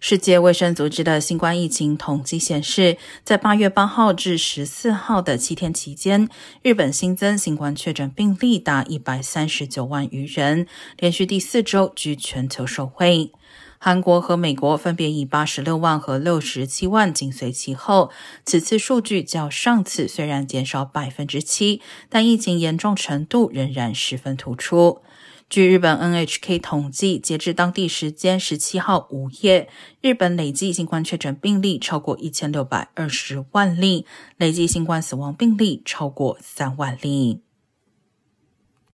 世界卫生组织的新冠疫情统计显示，在八月八号至十四号的七天期间，日本新增新冠确诊病例达一百三十九万余人，连续第四周居全球首位。韩国和美国分别以八十六万和六十七万紧随其后。此次数据较上次虽然减少百分之七，但疫情严重程度仍然十分突出。据日本 NHK 统计，截至当地时间十七号午夜，日本累计新冠确诊病例超过一千六百二十万例，累计新冠死亡病例超过三万例。